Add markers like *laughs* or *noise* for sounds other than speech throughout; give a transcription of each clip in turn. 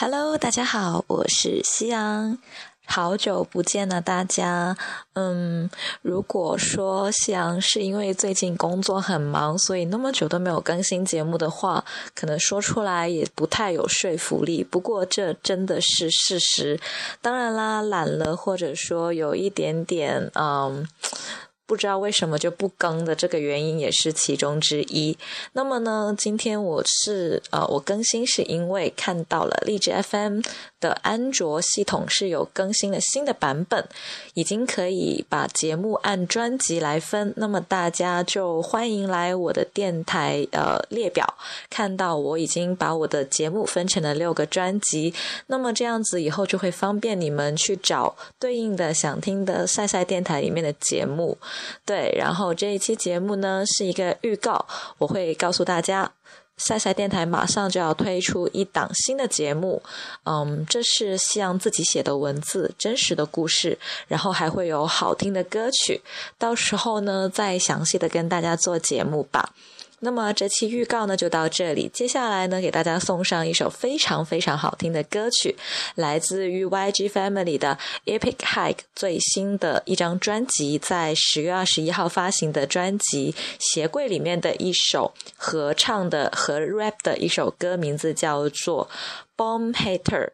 Hello，大家好，我是夕阳，好久不见了，大家。嗯，如果说夕阳是因为最近工作很忙，所以那么久都没有更新节目的话，可能说出来也不太有说服力。不过这真的是事实。当然啦，懒了，或者说有一点点嗯。不知道为什么就不更的这个原因也是其中之一。那么呢，今天我是呃，我更新是因为看到了荔枝 FM。的安卓系统是有更新了新的版本，已经可以把节目按专辑来分。那么大家就欢迎来我的电台呃列表，看到我已经把我的节目分成了六个专辑。那么这样子以后就会方便你们去找对应的想听的赛赛电台里面的节目。对，然后这一期节目呢是一个预告，我会告诉大家。赛赛电台马上就要推出一档新的节目，嗯，这是夕阳自己写的文字，真实的故事，然后还会有好听的歌曲，到时候呢再详细的跟大家做节目吧。那么这期预告呢就到这里，接下来呢给大家送上一首非常非常好听的歌曲，来自于 YG Family 的 Epic Hike 最新的一张专辑，在十月二十一号发行的专辑《鞋柜》里面的一首合唱的和 rap 的一首歌，名字叫做 Bomb Hater。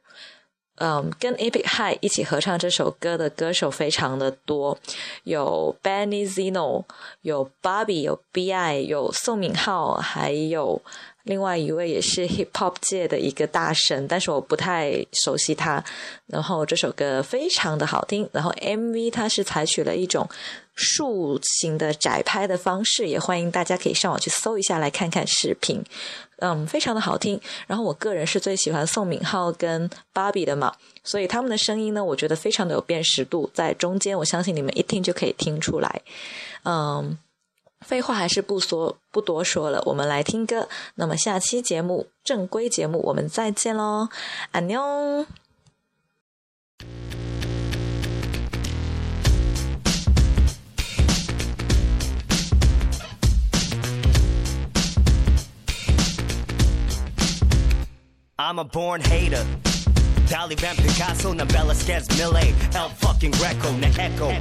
嗯，跟 Epic High 一起合唱这首歌的歌手非常的多，有 Benny Zeno，有 Bobby，有 Bi，有宋敏浩，还有另外一位也是 Hip Hop 界的一个大神，但是我不太熟悉他。然后这首歌非常的好听，然后 MV 它是采取了一种竖形的窄拍的方式，也欢迎大家可以上网去搜一下来看看视频。嗯，非常的好听。然后我个人是最喜欢宋敏浩跟芭比的嘛，所以他们的声音呢，我觉得非常的有辨识度，在中间，我相信你们一听就可以听出来。嗯，废话还是不说不多说了，我们来听歌。那么下期节目正规节目我们再见喽，安妞。I'm a born hater. 달리 뱀 피카소 난 벨라스케스 밀레 엘 fucking greco 내 에코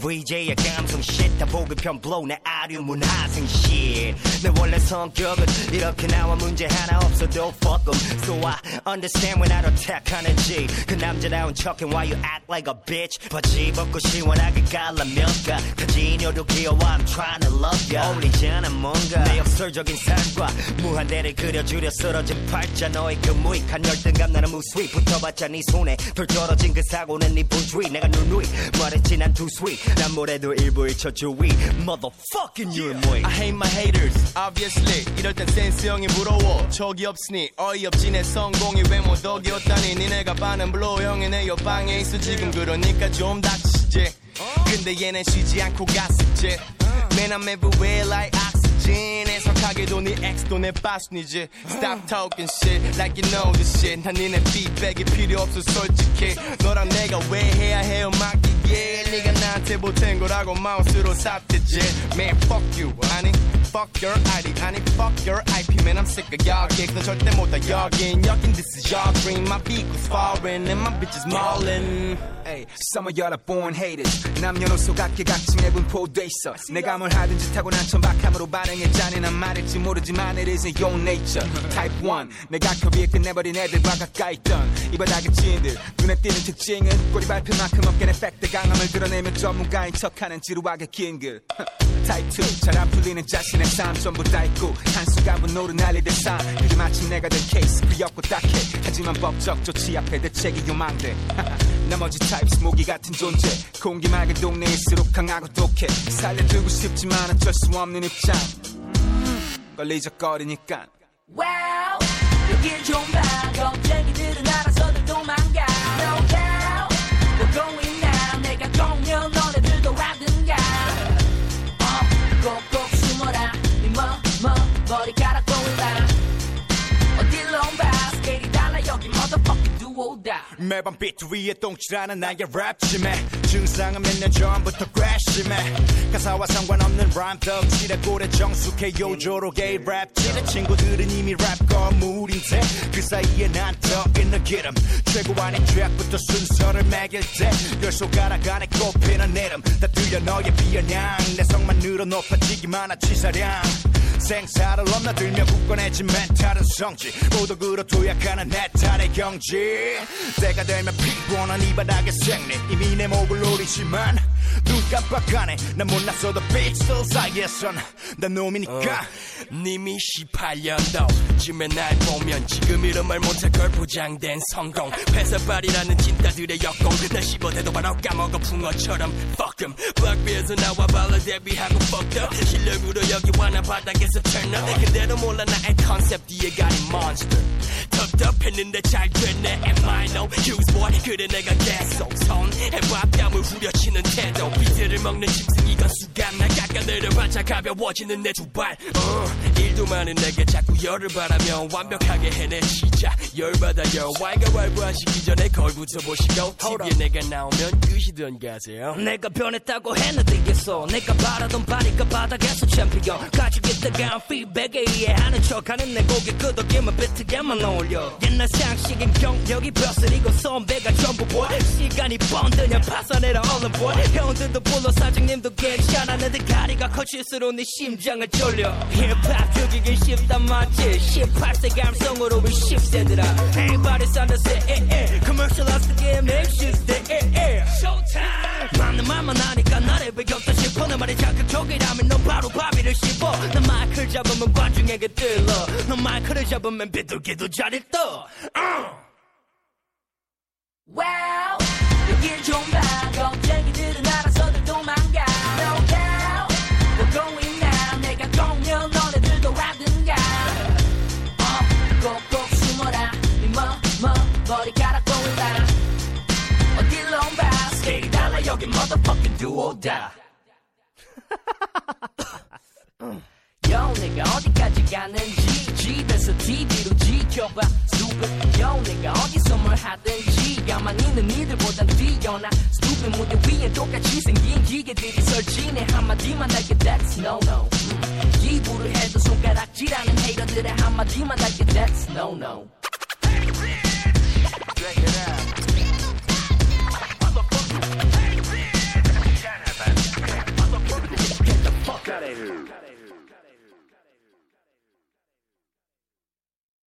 VJ의 감성 shit 다편 blow 내 아류 문화생 shit. 내 원래 성격은 이렇게 나와 문제 하나 없어도 fuck em. So I understand when I don't attack 하는지 그 남자다운 척해 why you act like a bitch? 바지 벗고 시원하게 갈라면가 가지녀도 귀여워 I'm trying to love ya. 어울리잖아 뭔가. 내 역설적인 삶과 무한대를 그려주려 쓰러진 팔자 너의 그 무익한 열등감 나는 무스윗 붙어봤자 네 손에 덜 떨어진 그 사고는 네 본주의 내가 누누이 말했지 난 sweet. 난 뭐래도 일부일 저주위. Motherfucking you're 뭐이 I hate my haters obviously. 이럴 땐 센스 형이 부러워. 척이 없으니 어이없지 내 성공이 왜뭐 덕이 없다니. 니네가 반은 블로우 형이 내 옆방에 있어. 지금 그러니까 좀 닥치지. 근데 얘는 쉬지 않고 갔었지. Man I'm everywhere like oxygen 애석하게도 네 엑스도 내 빠순이지. Stop talking shit like you know this shit. 난 니네 feedback이 필요 없어 솔직히. 너랑 내가 왜 해야 해요 맡기게. 네가 나한테 보탠 거라고 마우스로 삽대지. Man fuck you 아니 fuck your ID 아니 fuck your IP man I'm sick of y'all gigs 너 절대 못다 여긴 여긴 this is your dream My beat was foreign and my bitch is maulin' Hey, some of y'all are born haters 남녀노소 각계각층의 분포돼 있어 내가 뭘 하든지 타고난 천박함으로 반응해 잔인한 말일지 모르지만 it isn't your nature Type 1 내가 커비에 끝내버린 애들과 가까이 있던 이 바닥의 지인들 눈에 띄는 특징은 꼬리 발표만큼 없게 내 팩트 강함을 드러내며 전문가인 척하는 지루하게 긴글 Type 2 잘 안 풀리는 자신의 삶 전부 다 있고 한순간 분노를 날리듯 삶. 그게 마치 내가 된 케이스 귀엽고 딱해. 하지만 법적 조치 앞에 대책이 요망돼. *laughs* 나머지 types 모기 같은 존재. 공기 맑은 동네일수록 강하고 독해. 살려두고 싶지만 어쩔 수 없는 입장. 걸리적거리니까. Wow 여길 좀 봐 매번 비트 위에 똥칠하는 나의 랩 치매 증상은 몇 년 전부터 괘씸해. 가사와 상관없는 라임 덕질에 꼴에 정숙해. 요조록의 랩질에 친구들은 이미 랩 거물인데 그 사이에 난 떠 있는 기름. 최고 아닌 죄악부터 순서를 매길 때 열 손가락 안에 꼽히는 이름. 다 들려 너의 비아냥. 내성만 늘어 높아지기만 한 치사량 생사를 넘나들며 굳건해진 멘탈은 성지. 모독으로 도약하는 해탈의 경지. 때가 되면 피곤한 이 바닥의 생리. 이미 내 목을 노리지만 눈 깜빡하네 난 몰랐어도 빛들 사이에선 난 놈이니까. 어, 님이 18년도 쯤에 날 보면 지금 이런 말 못할 걸 보장된 성공. 회사발이라는 진따들의 역공. 날 씹어대도 바로 까먹어 붕어처럼 fuck them. 박비에서 나와 발라 데뷔하고 fucked up 실력으로 여기 와나 바닥에서 turn up. 근데도 몰라 나의 컨셉 뒤에 가린 monster. 텁텁했는데 잘 됐네. Am I no? Use boy 그래 내가 계속 손해밥 땀을 후려치는 태도 비트를 먹는 짐승이 건 수감 나 깎아내려봤자 가벼워지는 내 두발. 어, 일도 많은 내게 자꾸 열을 바라며 완벽하게 해내시자 열받아요. 왈가왈부한 시기 전에 거울 붙여보시고 TV에 내가 나오면 끄시던 가세요. 내가 변했다고 했는데 있어. 내가 바라던 바니까 바닥에서 챔피언. 가지고 있다간 피백에 이해하는 척하는 내 고개 끄덕이면 비트게만 어울려. 옛날 상식인 경력이 벼슬이고 선배가 전부 boy. 시간이 번드냐 파산해라 얼른 형들도 불러 사장님도 괜찮았는데 가리가 커질수록 내 심장을 졸려. 힙합 죽이기 쉽단 맞지. 18세 감성으로 우리 10세들아. Everybody's the set eh, eh. Commercialize the game next Tuesday eh, eh. Showtime. 맞는 말만 하니까 나를 배겼다 싶어. 내 말이 자극적이라면 너 바로 바비를 씹어. 난 마이크를 잡으면 관중에게 들러. 너 마이크를 잡으면 비둘기도 자리 떠. uh. 머리카락 보인다. 어딜로 봐 스케일이 달라. 여기 motherfucking do or die. *laughs* Yo 내가 어디까지 가는지 집에서 TV로 지켜봐. Stupid. Yo 내가 어디서 뭘 하든지. 가만히 있는 이들보단 뛰어나. Stupid. 무대 위에 똑같이 생긴 기계들이 설치네. 한마디만 할게 That's no no. 음. 기부를 해도 손가락질하는 헤이러들의 한마디만 할게 That's no no Check it out